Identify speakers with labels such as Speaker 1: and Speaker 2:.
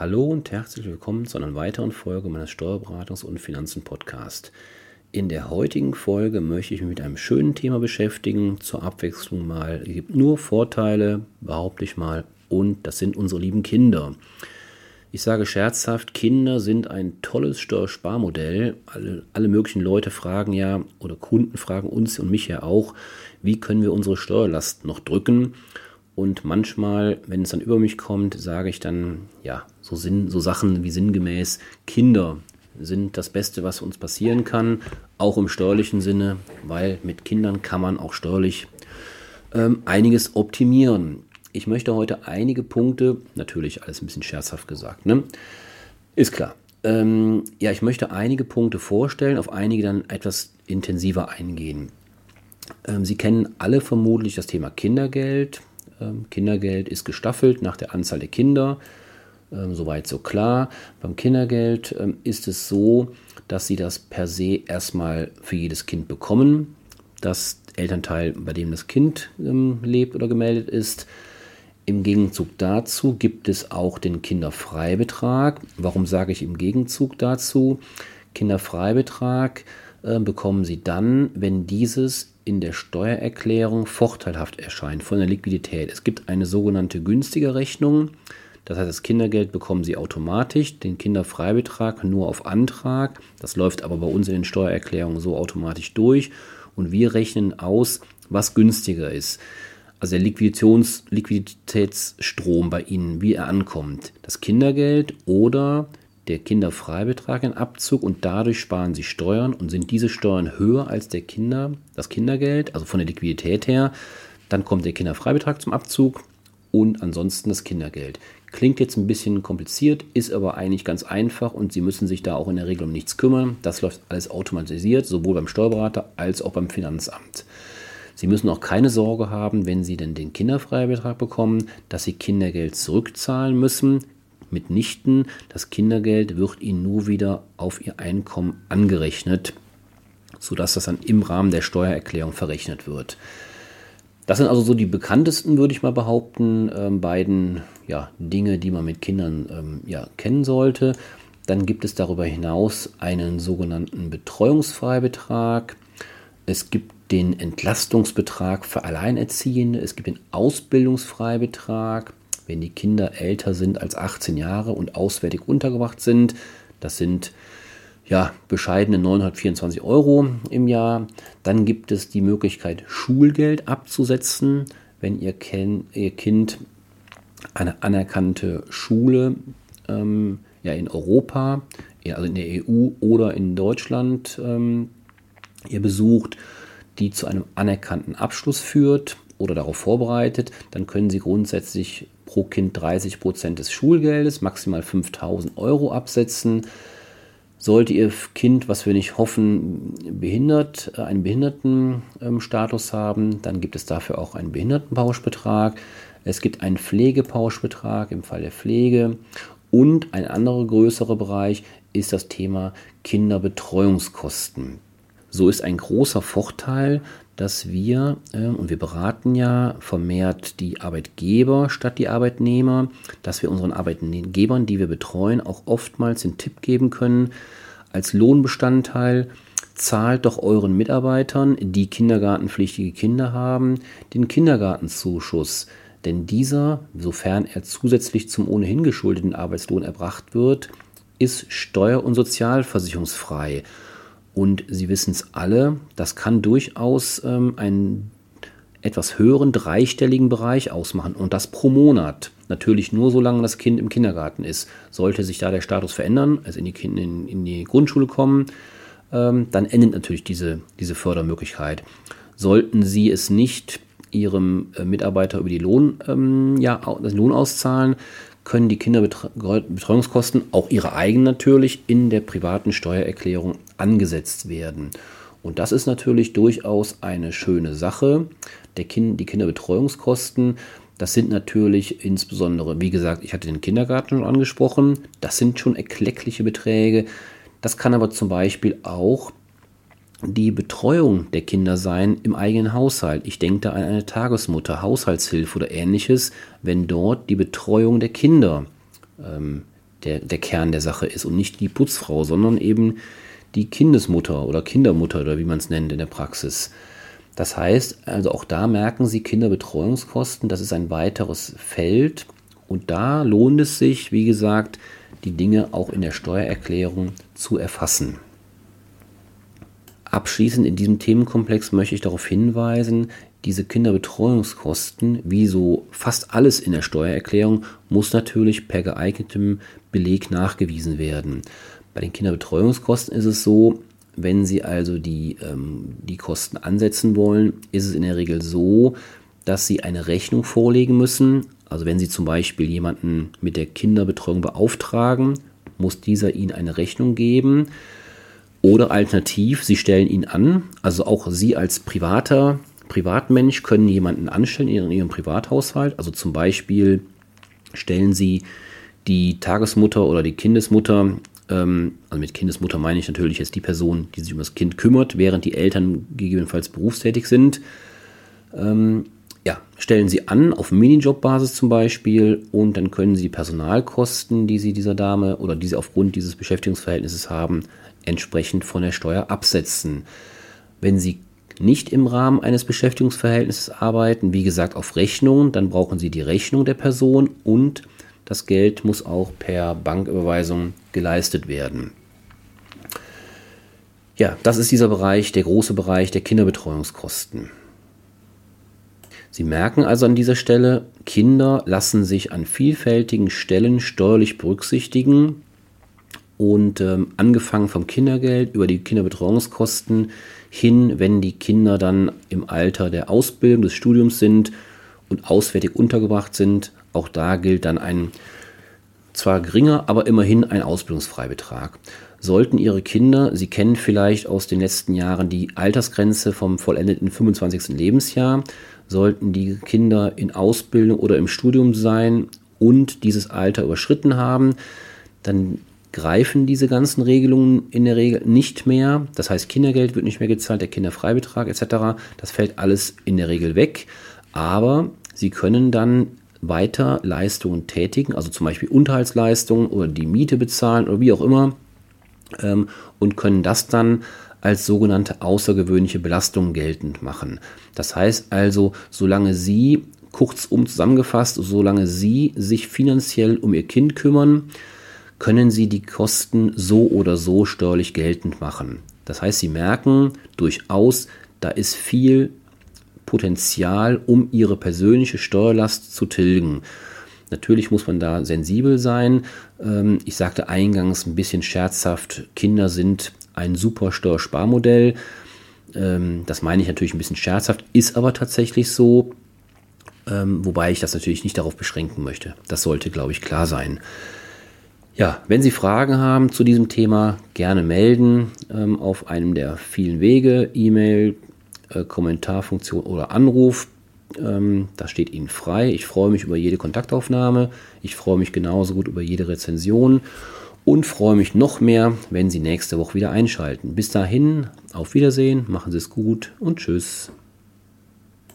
Speaker 1: Hallo und herzlich willkommen zu einer weiteren Folge meines Steuerberatungs- und Finanzen-Podcast. In der heutigen Folge möchte ich mich mit einem schönen Thema beschäftigen. Zur Abwechslung mal. Es gibt nur Vorteile, behaupte ich mal, und das sind unsere lieben Kinder. Ich sage scherzhaft, Kinder sind ein tolles Steuersparmodell. Alle, alle möglichen Leute fragen ja, oder Kunden fragen uns und mich ja auch, wie können wir unsere Steuerlast noch drücken? Und manchmal, wenn es dann über mich kommt, sage ich dann, ja, so, Sinn, so Sachen wie sinngemäß, Kinder sind das Beste, was uns passieren kann, auch im steuerlichen Sinne, weil mit Kindern kann man auch steuerlich ähm, einiges optimieren. Ich möchte heute einige Punkte, natürlich alles ein bisschen scherzhaft gesagt, ne? Ist klar. Ähm, ja, ich möchte einige Punkte vorstellen, auf einige dann etwas intensiver eingehen. Ähm, Sie kennen alle vermutlich das Thema Kindergeld. Ähm, Kindergeld ist gestaffelt nach der Anzahl der Kinder. Ähm, soweit so klar. Beim Kindergeld ähm, ist es so, dass Sie das per se erstmal für jedes Kind bekommen. Das Elternteil, bei dem das Kind lebt oder gemeldet ist, im Gegenzug dazu gibt es auch den Kinderfreibetrag. Warum sage ich im Gegenzug dazu? Kinderfreibetrag bekommen Sie dann, wenn dieses in der Steuererklärung vorteilhaft erscheint von der Liquidität. Es gibt eine sogenannte günstige Rechnung. Das heißt, das Kindergeld bekommen Sie automatisch, den Kinderfreibetrag nur auf Antrag. Das läuft aber bei uns in den Steuererklärungen so automatisch durch und wir rechnen aus, was günstiger ist also der Liquiditäts Liquiditätsstrom bei Ihnen, wie er ankommt. Das Kindergeld oder der Kinderfreibetrag in Abzug und dadurch sparen Sie Steuern und sind diese Steuern höher als der Kinder, das Kindergeld, also von der Liquidität her, dann kommt der Kinderfreibetrag zum Abzug und ansonsten das Kindergeld. Klingt jetzt ein bisschen kompliziert, ist aber eigentlich ganz einfach und Sie müssen sich da auch in der Regel um nichts kümmern. Das läuft alles automatisiert, sowohl beim Steuerberater als auch beim Finanzamt. Sie müssen auch keine Sorge haben, wenn Sie denn den Kinderfreibetrag bekommen, dass Sie Kindergeld zurückzahlen müssen. Mitnichten, das Kindergeld wird Ihnen nur wieder auf Ihr Einkommen angerechnet, sodass das dann im Rahmen der Steuererklärung verrechnet wird. Das sind also so die bekanntesten, würde ich mal behaupten, ähm, beiden ja, Dinge, die man mit Kindern ähm, ja, kennen sollte. Dann gibt es darüber hinaus einen sogenannten Betreuungsfreibetrag. Es gibt den Entlastungsbetrag für Alleinerziehende, es gibt den Ausbildungsfreibetrag, wenn die Kinder älter sind als 18 Jahre und auswärtig untergebracht sind. Das sind ja, bescheidene 924 Euro im Jahr. Dann gibt es die Möglichkeit, Schulgeld abzusetzen, wenn ihr, ihr Kind eine anerkannte Schule ähm, ja, in Europa, also in der EU oder in Deutschland ähm, ihr besucht die zu einem anerkannten Abschluss führt oder darauf vorbereitet, dann können Sie grundsätzlich pro Kind 30 Prozent des Schulgeldes, maximal 5000 Euro absetzen. Sollte Ihr Kind, was wir nicht hoffen, behindert, äh, einen Behindertenstatus haben, dann gibt es dafür auch einen Behindertenpauschbetrag. Es gibt einen Pflegepauschbetrag im Fall der Pflege. Und ein anderer größerer Bereich ist das Thema Kinderbetreuungskosten. So ist ein großer Vorteil, dass wir, äh, und wir beraten ja vermehrt die Arbeitgeber statt die Arbeitnehmer, dass wir unseren Arbeitgebern, die wir betreuen, auch oftmals den Tipp geben können, als Lohnbestandteil, zahlt doch euren Mitarbeitern, die kindergartenpflichtige Kinder haben, den Kindergartenzuschuss. Denn dieser, sofern er zusätzlich zum ohnehin geschuldeten Arbeitslohn erbracht wird, ist steuer- und sozialversicherungsfrei. Und Sie wissen es alle, das kann durchaus ähm, einen etwas höheren dreistelligen Bereich ausmachen und das pro Monat. Natürlich nur solange das Kind im Kindergarten ist. Sollte sich da der Status verändern, also in die, kind, in, in die Grundschule kommen, ähm, dann endet natürlich diese, diese Fördermöglichkeit. Sollten Sie es nicht Ihrem äh, Mitarbeiter über die Lohn, ähm, ja, den Lohn auszahlen, können die Kinderbetreuungskosten, auch ihre eigenen natürlich, in der privaten Steuererklärung angesetzt werden. Und das ist natürlich durchaus eine schöne Sache. Kind, die Kinderbetreuungskosten, das sind natürlich insbesondere, wie gesagt, ich hatte den Kindergarten schon angesprochen, das sind schon erkleckliche Beträge. Das kann aber zum Beispiel auch die Betreuung der Kinder sein im eigenen Haushalt. Ich denke da an eine Tagesmutter, Haushaltshilfe oder ähnliches, wenn dort die Betreuung der Kinder ähm, der, der Kern der Sache ist und nicht die Putzfrau, sondern eben die Kindesmutter oder Kindermutter oder wie man es nennt in der Praxis. Das heißt, also auch da merken Sie Kinderbetreuungskosten, das ist ein weiteres Feld und da lohnt es sich, wie gesagt, die Dinge auch in der Steuererklärung zu erfassen. Abschließend in diesem Themenkomplex möchte ich darauf hinweisen, diese Kinderbetreuungskosten, wie so fast alles in der Steuererklärung, muss natürlich per geeignetem Beleg nachgewiesen werden. Bei den Kinderbetreuungskosten ist es so, wenn Sie also die, ähm, die Kosten ansetzen wollen, ist es in der Regel so, dass Sie eine Rechnung vorlegen müssen. Also wenn Sie zum Beispiel jemanden mit der Kinderbetreuung beauftragen, muss dieser Ihnen eine Rechnung geben. Oder alternativ, Sie stellen ihn an. Also auch Sie als privater Privatmensch können jemanden anstellen in Ihrem Privathaushalt. Also zum Beispiel stellen Sie die Tagesmutter oder die Kindesmutter ähm, also mit Kindesmutter meine ich natürlich jetzt die Person, die sich um das Kind kümmert, während die Eltern gegebenenfalls berufstätig sind. Ähm, ja, stellen Sie an auf Minijobbasis zum Beispiel und dann können Sie Personalkosten, die Sie dieser Dame oder die Sie aufgrund dieses Beschäftigungsverhältnisses haben, entsprechend von der Steuer absetzen. Wenn Sie nicht im Rahmen eines Beschäftigungsverhältnisses arbeiten, wie gesagt auf Rechnung, dann brauchen Sie die Rechnung der Person und das Geld muss auch per Banküberweisung geleistet werden. Ja, das ist dieser Bereich, der große Bereich der Kinderbetreuungskosten. Sie merken also an dieser Stelle, Kinder lassen sich an vielfältigen Stellen steuerlich berücksichtigen und ähm, angefangen vom Kindergeld über die Kinderbetreuungskosten hin, wenn die Kinder dann im Alter der Ausbildung, des Studiums sind und auswärtig untergebracht sind, auch da gilt dann ein zwar geringer, aber immerhin ein Ausbildungsfreibetrag. Sollten Ihre Kinder, Sie kennen vielleicht aus den letzten Jahren die Altersgrenze vom vollendeten 25. Lebensjahr, sollten die Kinder in Ausbildung oder im Studium sein und dieses Alter überschritten haben, dann greifen diese ganzen Regelungen in der Regel nicht mehr. Das heißt, Kindergeld wird nicht mehr gezahlt, der Kinderfreibetrag etc. Das fällt alles in der Regel weg. Aber Sie können dann weiter Leistungen tätigen, also zum Beispiel Unterhaltsleistungen oder die Miete bezahlen oder wie auch immer ähm, und können das dann als sogenannte außergewöhnliche Belastung geltend machen. Das heißt also, solange Sie, kurzum zusammengefasst, solange Sie sich finanziell um Ihr Kind kümmern, können Sie die Kosten so oder so steuerlich geltend machen. Das heißt, Sie merken durchaus, da ist viel Potenzial, um ihre persönliche Steuerlast zu tilgen. Natürlich muss man da sensibel sein. Ähm, ich sagte eingangs ein bisschen scherzhaft, Kinder sind ein super Steuersparmodell. Ähm, das meine ich natürlich ein bisschen scherzhaft, ist aber tatsächlich so. Ähm, wobei ich das natürlich nicht darauf beschränken möchte. Das sollte, glaube ich, klar sein. Ja, wenn Sie Fragen haben zu diesem Thema, gerne melden auf einem der vielen Wege, E-Mail, äh, Kommentarfunktion oder Anruf. Ähm, das steht Ihnen frei. Ich freue mich über jede Kontaktaufnahme. Ich freue mich genauso gut über jede Rezension und freue mich noch mehr, wenn Sie nächste Woche wieder einschalten. Bis dahin, auf Wiedersehen, machen Sie es gut und tschüss.